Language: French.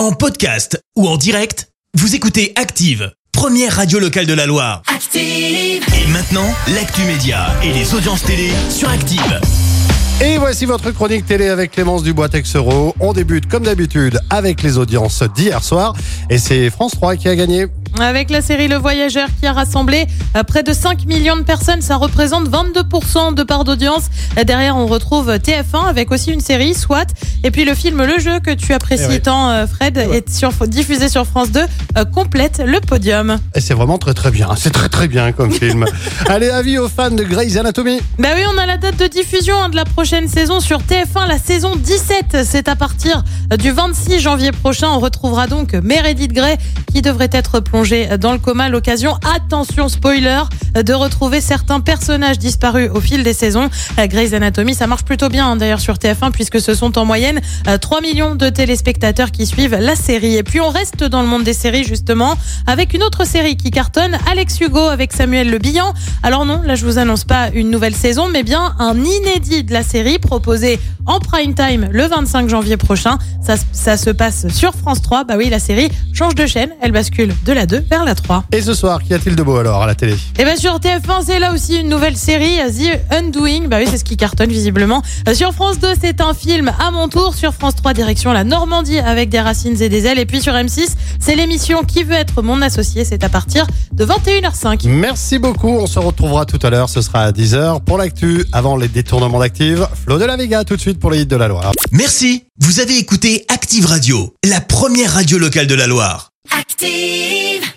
En podcast ou en direct, vous écoutez Active, première radio locale de la Loire. Active. Et maintenant, l'actu média et les audiences télé sur Active. Et voici votre chronique télé avec Clémence Dubois-Texero. On débute comme d'habitude avec les audiences d'hier soir. Et c'est France 3 qui a gagné. Avec la série Le Voyageur qui a rassemblé euh, près de 5 millions de personnes, ça représente 22% de part d'audience. Euh, Derrière, on retrouve TF1 avec aussi une série, SWAT. Et puis le film Le Jeu que tu apprécies Eh oui. tant, euh, Fred, est sur, diffusé sur France 2, euh, complète le podium. Et c'est vraiment très très bien. C'est très très bien comme film. Allez, avis aux fans de Grey's Anatomy. Bah oui, on a la date de diffusion hein, de la prochaine saison sur TF1, la saison 17. C'est à partir du 26 janvier prochain. On retrouvera donc Meredith Grey qui devrait être plongée dans le coma l'occasion, attention spoiler, euh, de retrouver certains personnages disparus au fil des saisons. Euh, Grey's Anatomy, ça marche plutôt bien hein, d'ailleurs sur TF1 puisque ce sont en moyenne euh, 3 millions de téléspectateurs qui suivent la série. Et puis on reste dans le monde des séries justement avec une autre série qui cartonne, Alex Hugo avec Samuel Le Bihan. Alors non, là je vous annonce pas une nouvelle saison, mais bien un inédit de la série proposé en prime time le 25 janvier prochain. Ça, ça se passe sur France 3. Bah oui, la série change de chaîne, elle bascule de la 2 vers la 3. Et ce soir, qu'y a-t-il de beau alors à la télé? Et bien sur TF1, c'est là aussi une nouvelle série, The Undoing. Bah oui, c'est ce qui cartonne visiblement. Euh, Sur France 2, c'est un film à mon tour. Sur France 3, direction la Normandie avec des racines et des ailes. Et puis sur M6, c'est l'émission Qui veut être mon associé? C'est à partir de 21h05. Merci beaucoup. On se retrouvera tout à l'heure. Ce sera à 10h pour l'actu. Avant les détournements d'actifs, Flo de la Vega tout de suite pour les hits de la Loire. Merci, vous avez écouté Active Radio, la première radio locale de la Loire. Active.